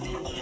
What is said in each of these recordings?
天。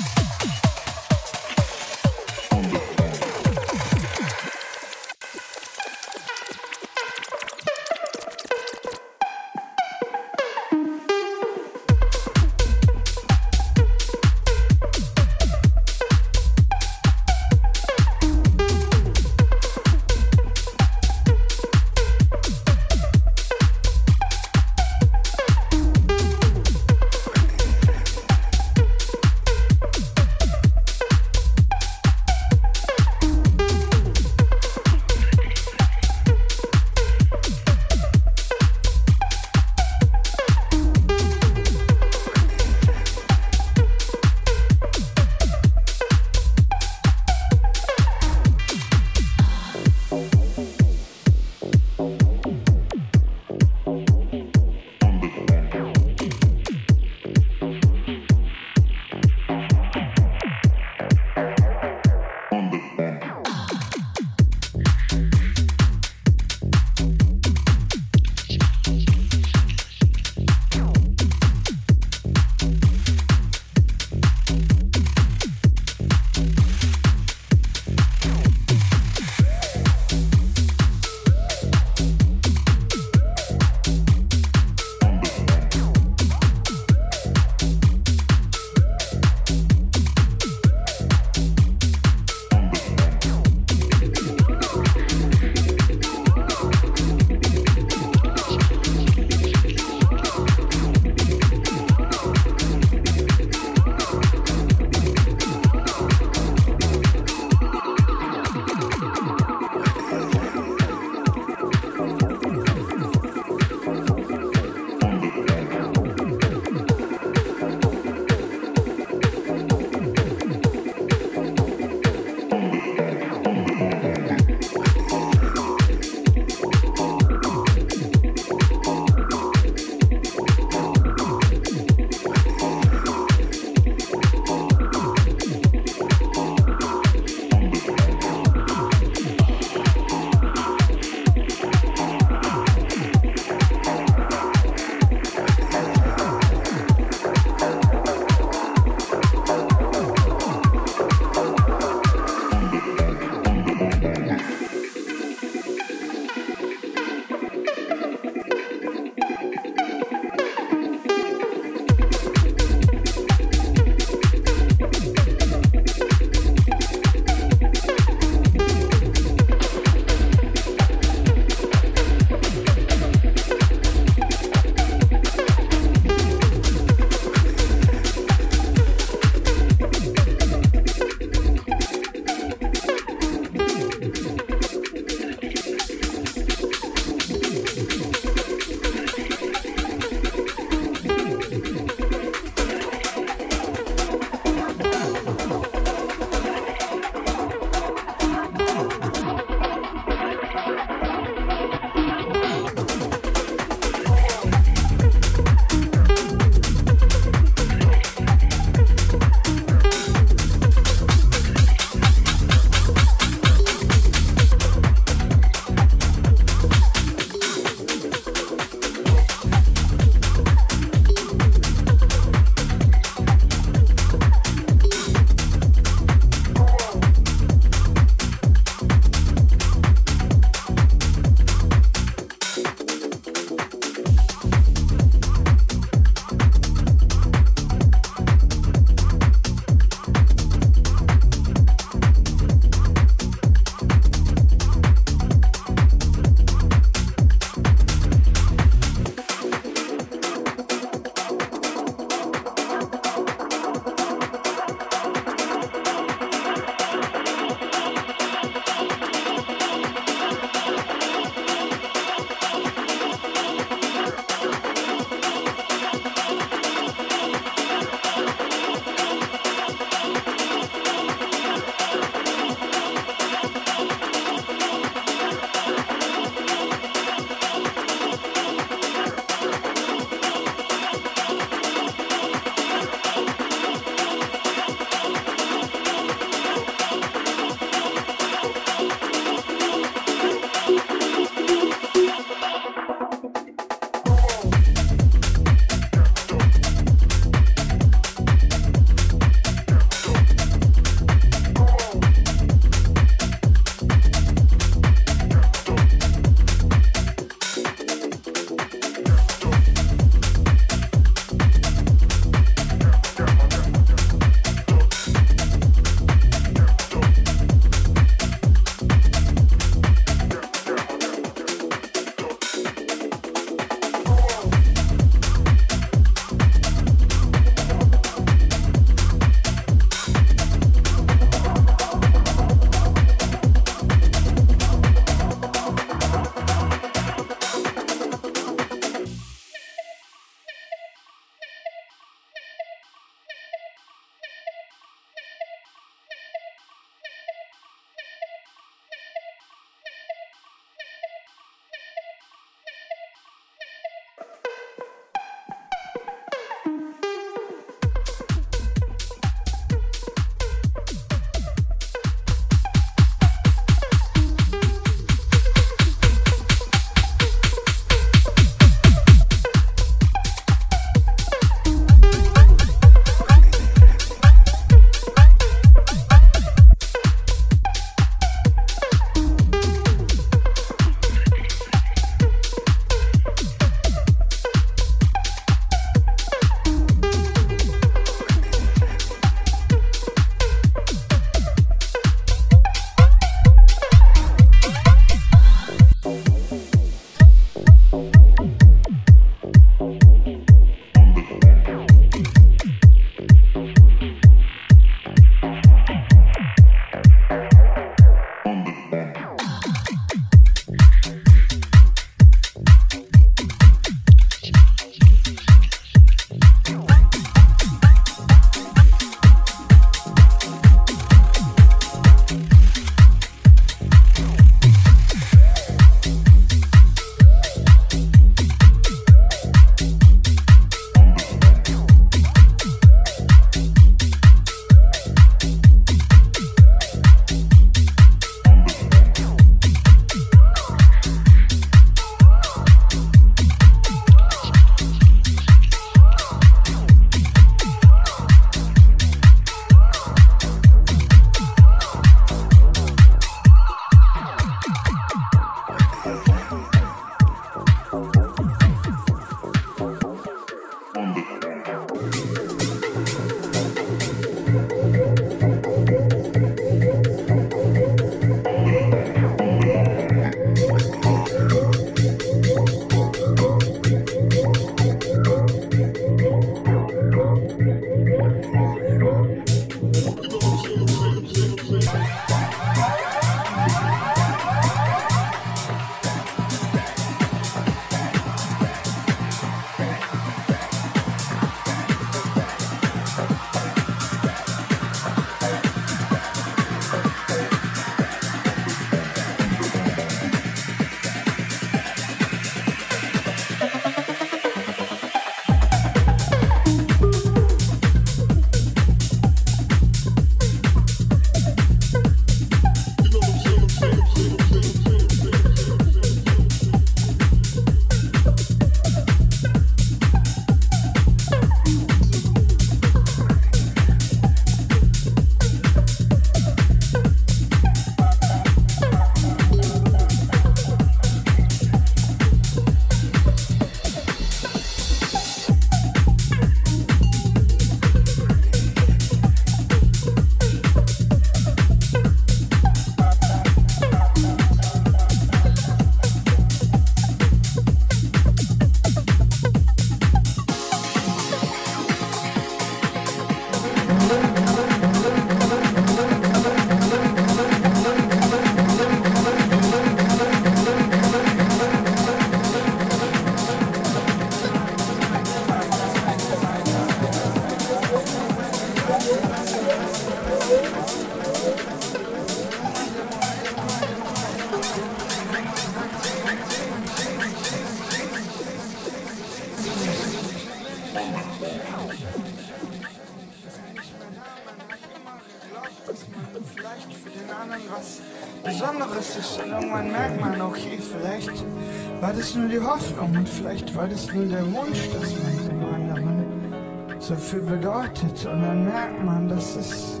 so viel bedeutet. Und dann merkt man, dass es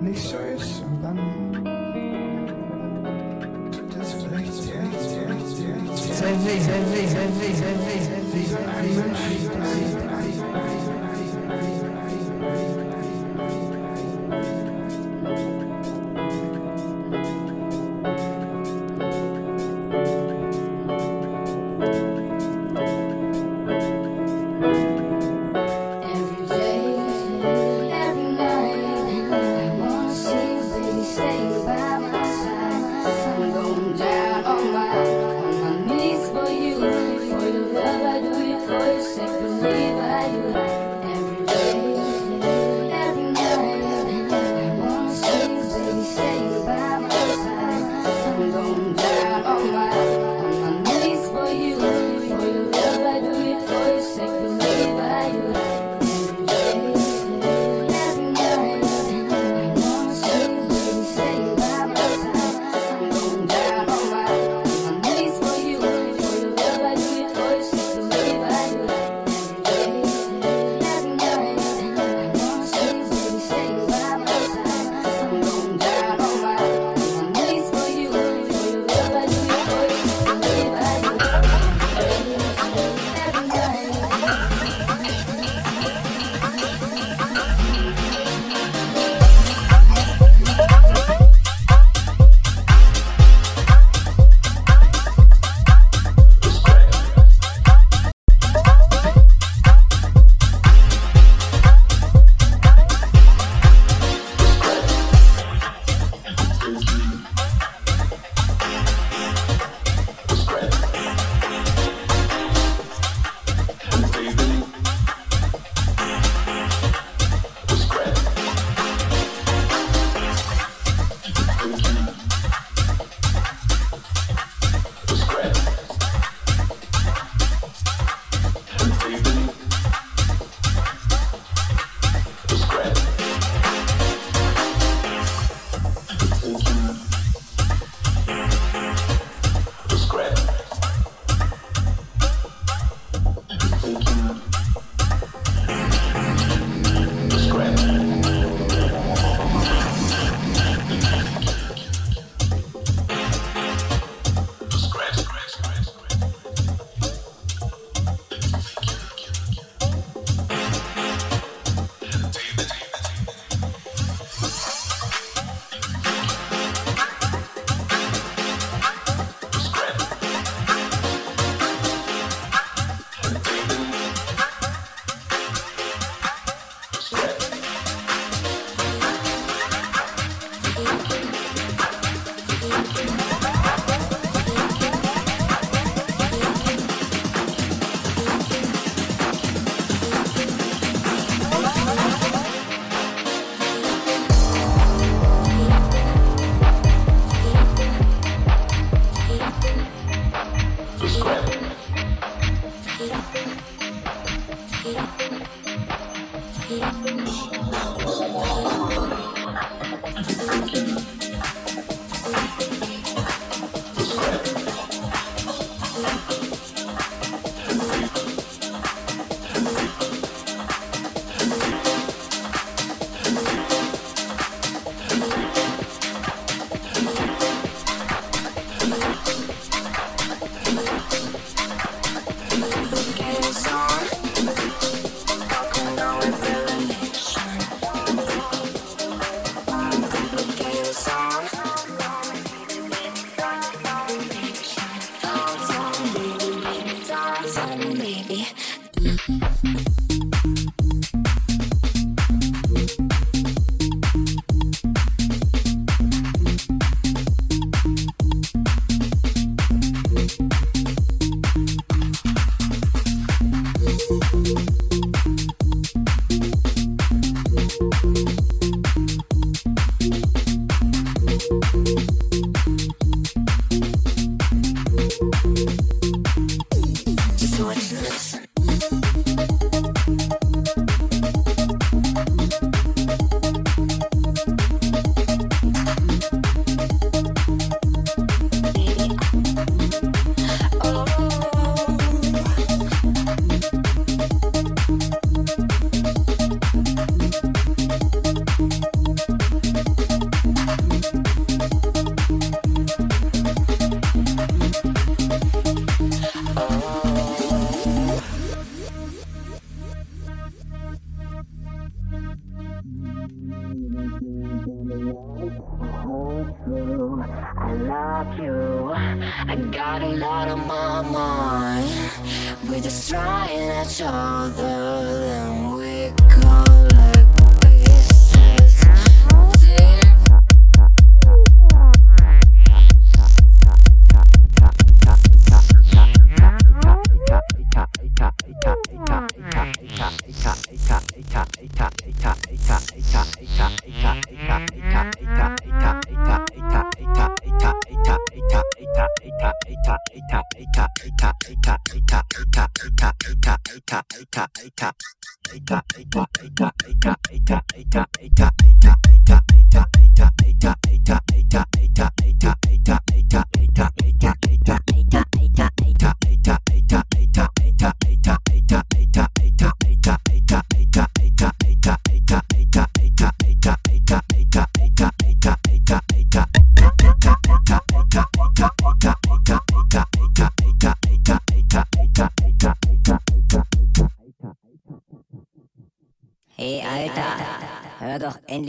nicht so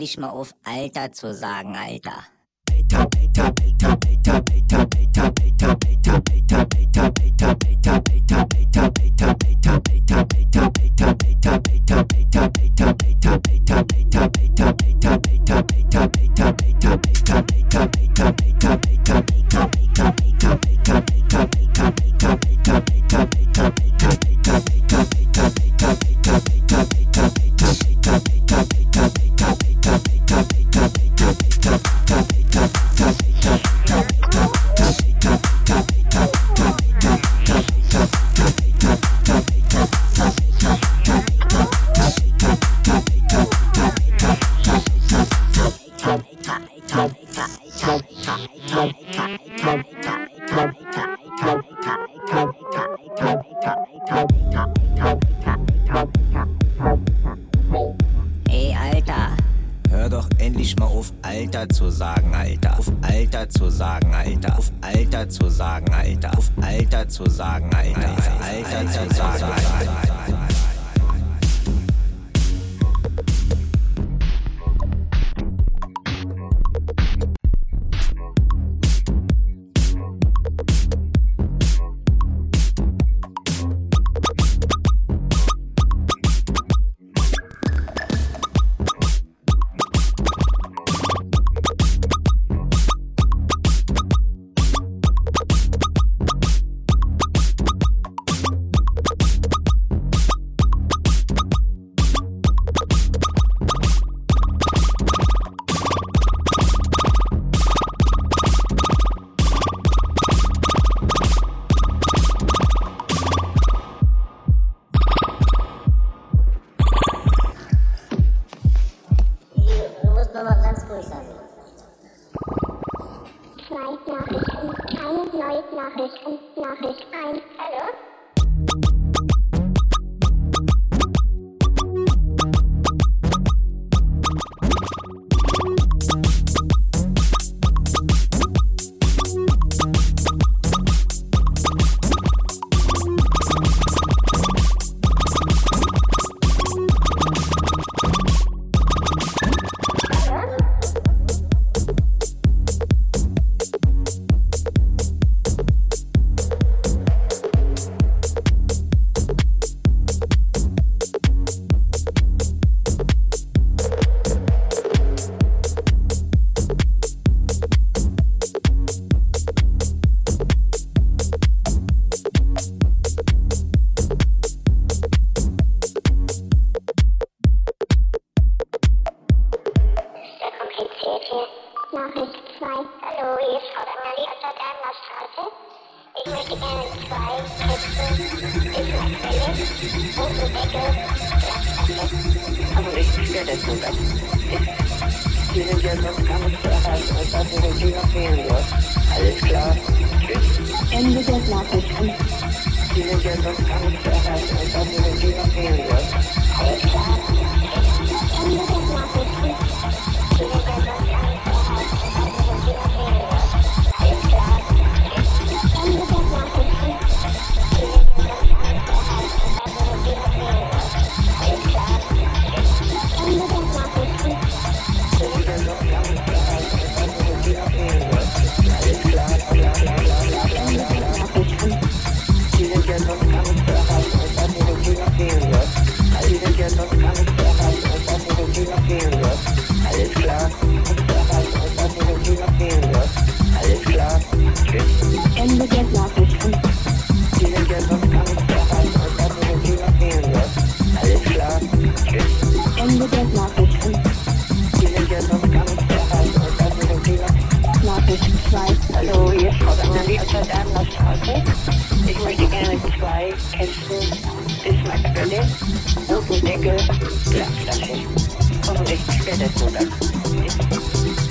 endlich mal auf, Alter zu sagen, Alter. des Maktquelle und Deckel der Flasche. Offensichtlich wäre das so dann.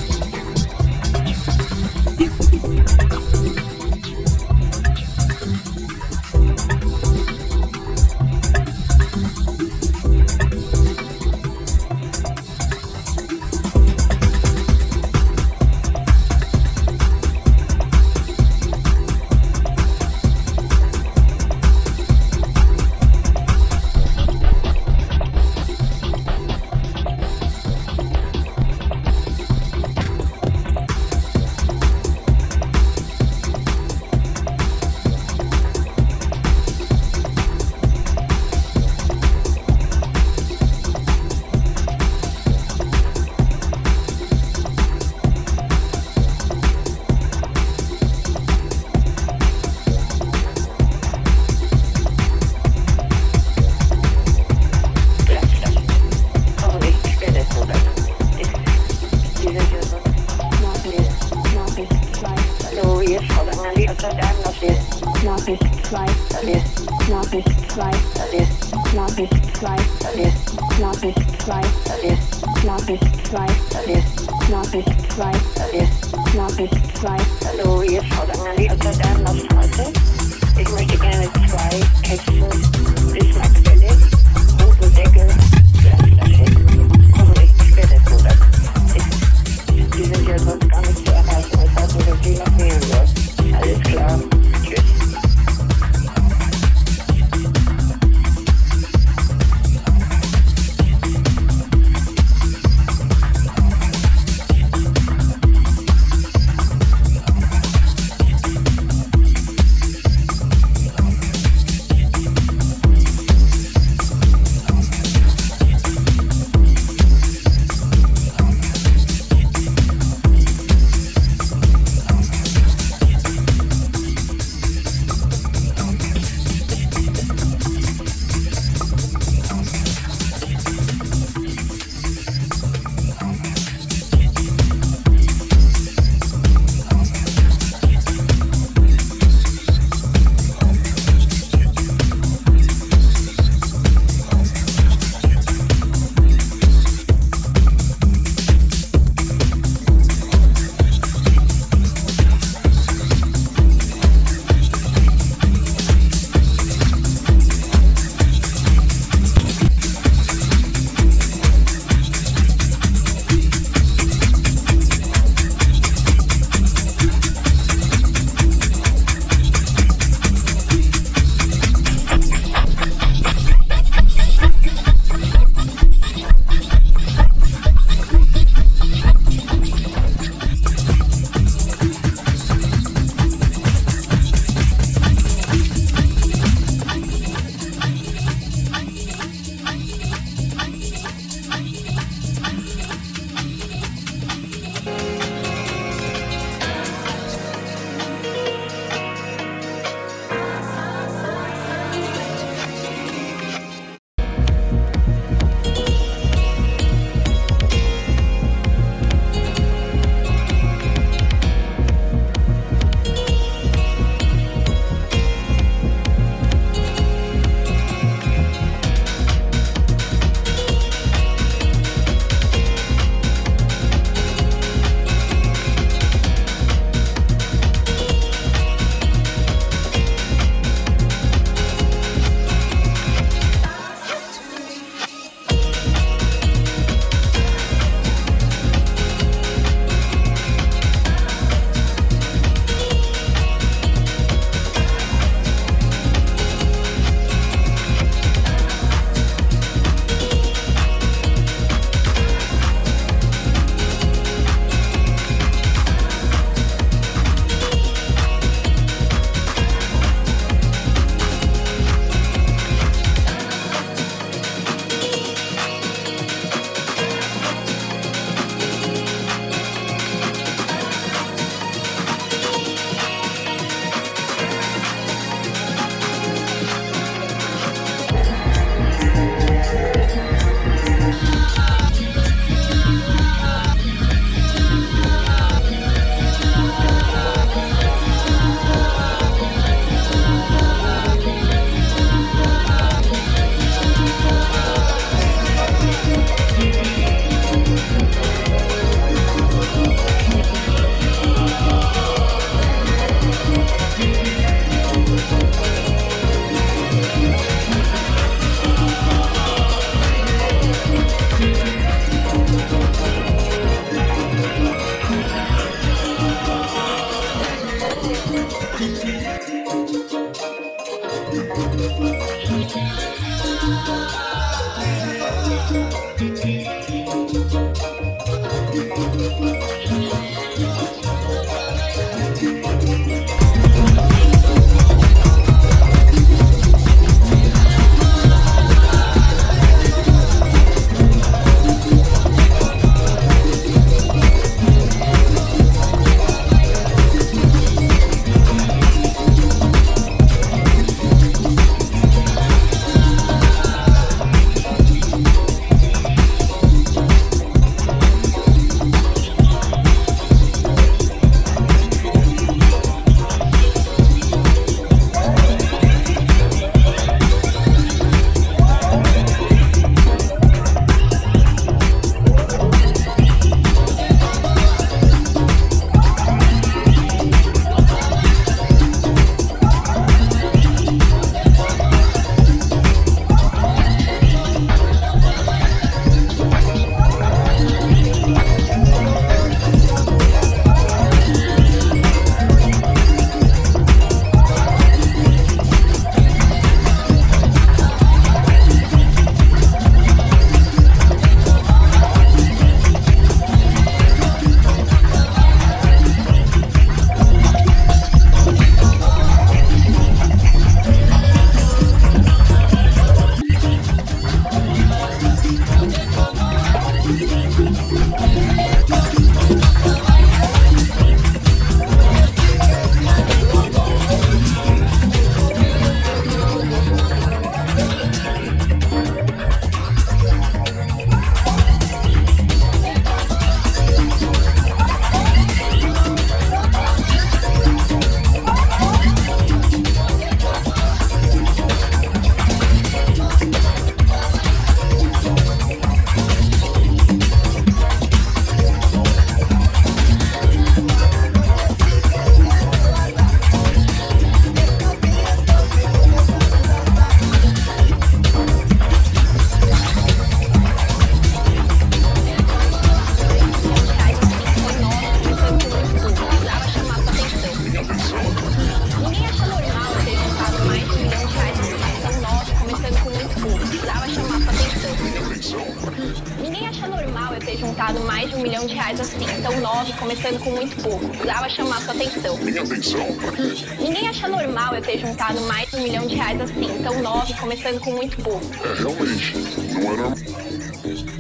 Começando com muito pouco. É, realmente, não era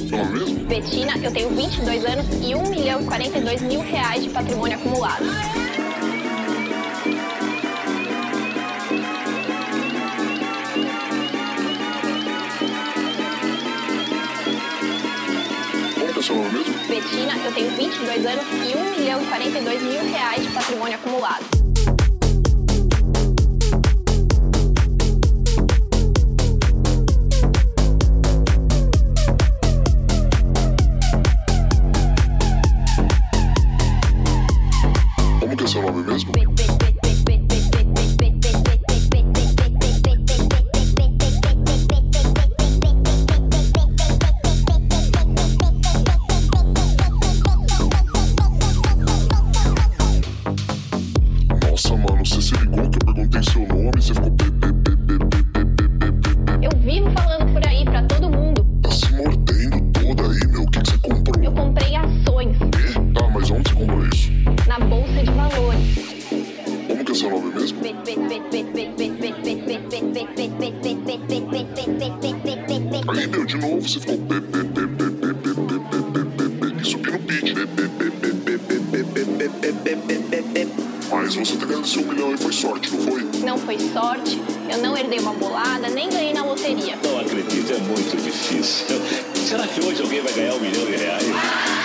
Fala mesmo? Betina, eu tenho 22 anos e 1 milhão e 42 mil reais de patrimônio acumulado. Betina, eu tenho 22 anos e 1 milhão e 42 mil reais de patrimônio acumulado. sorte, eu não herdei uma bolada, nem ganhei na loteria. Não acredito, é muito difícil. Será que hoje alguém vai ganhar um milhão de reais?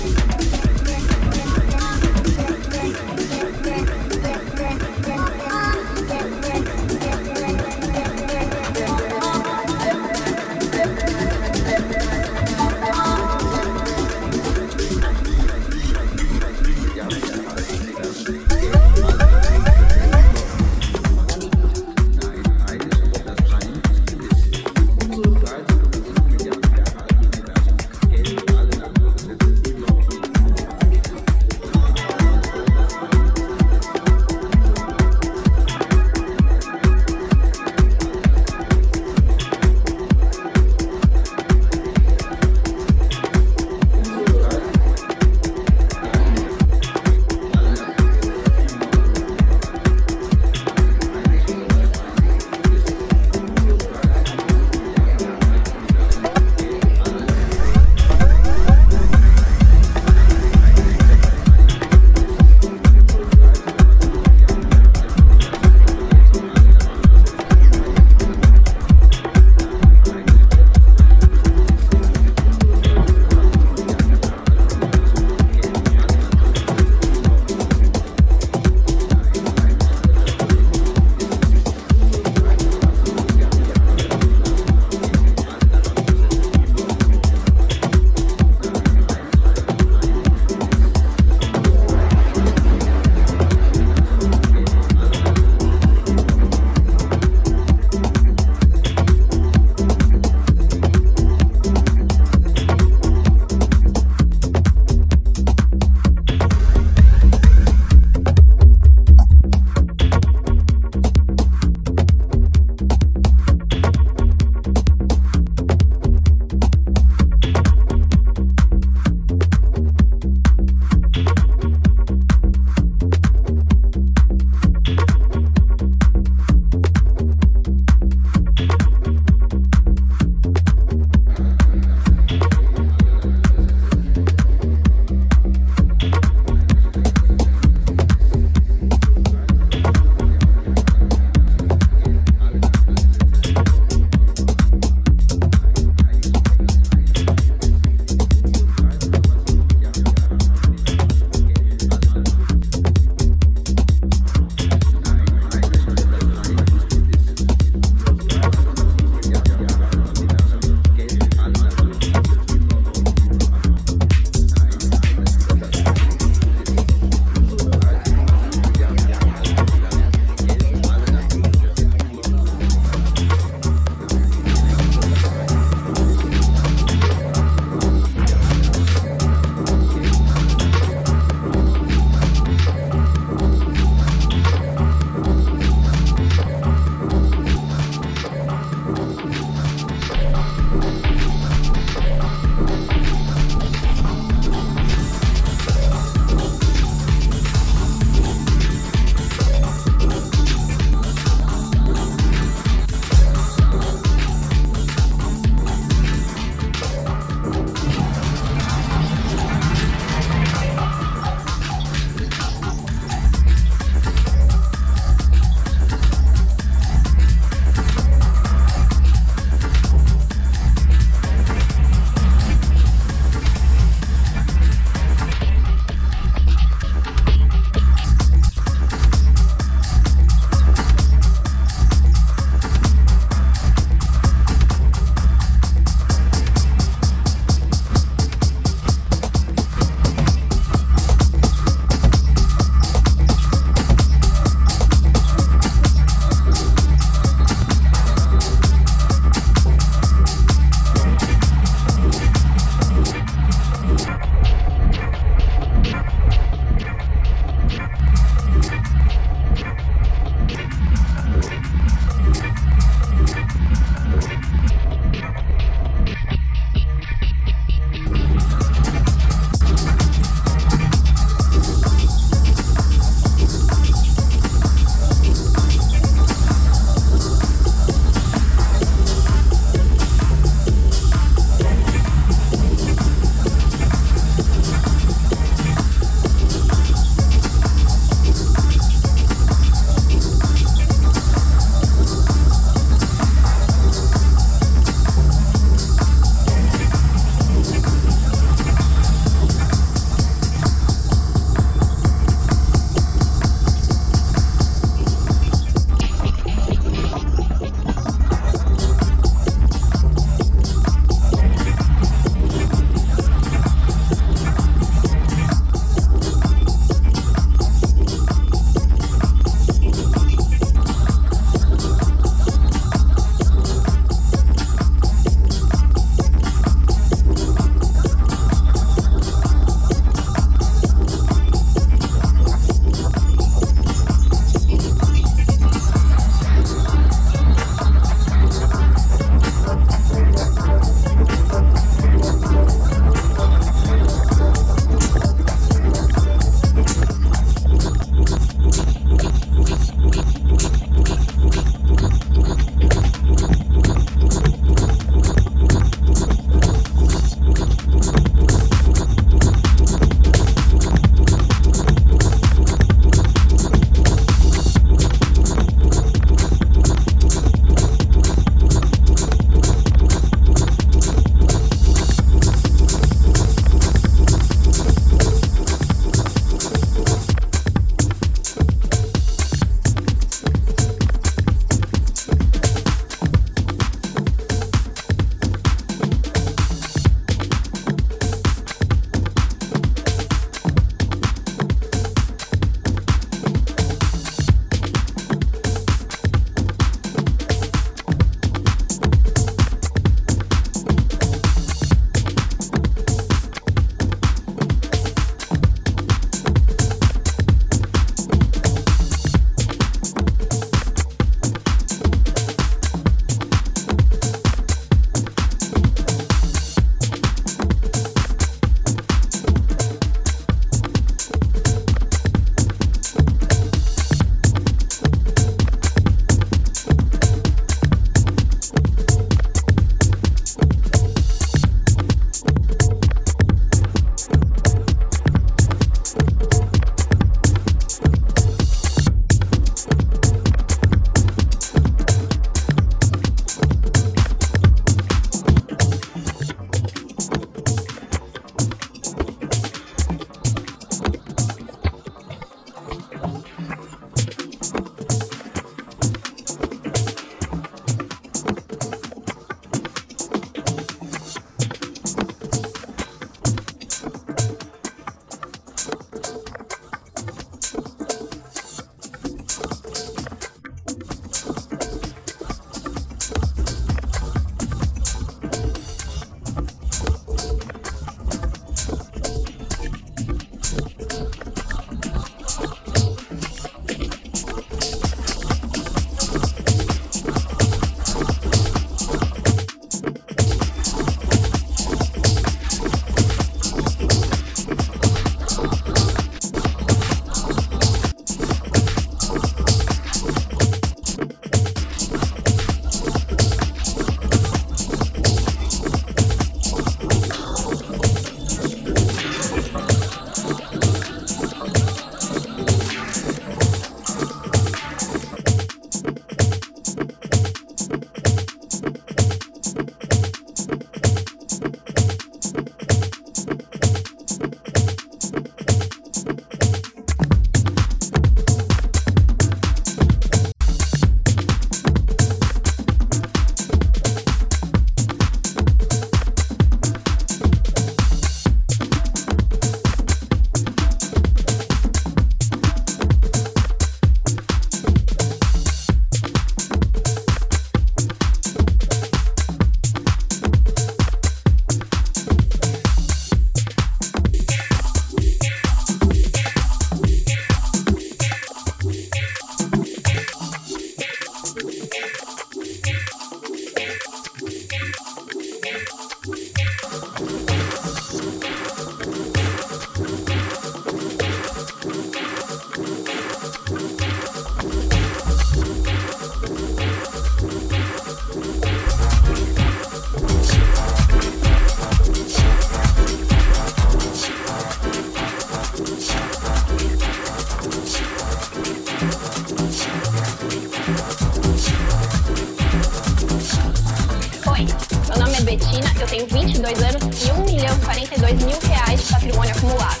Patrimônio acumulado.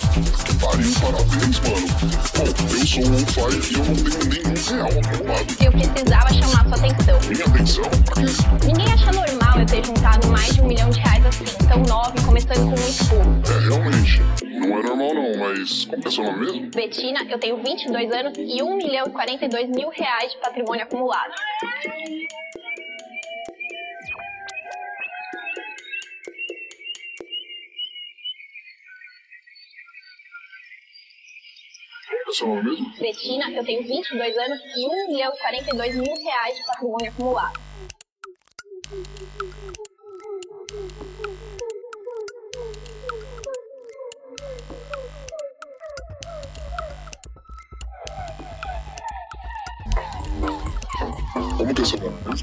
Parabéns, mano. Bom, eu sou um fire e eu não tenho nenhum real acumulado. Eu precisava chamar sua atenção. Minha atenção, pra quê? Ninguém acha normal eu ter juntado mais de um milhão de reais assim, tão nova e começando com muito pouco. É, realmente. Não é normal não, mas como que é seu nome mesmo? Betina, eu tenho 22 anos e 1 milhão e 42 mil reais de patrimônio acumulado. pessoal mesmo? Cretina, eu tenho 22 anos e 1 milhão e 42 mil reais de patrimônio acumulado. Vamos?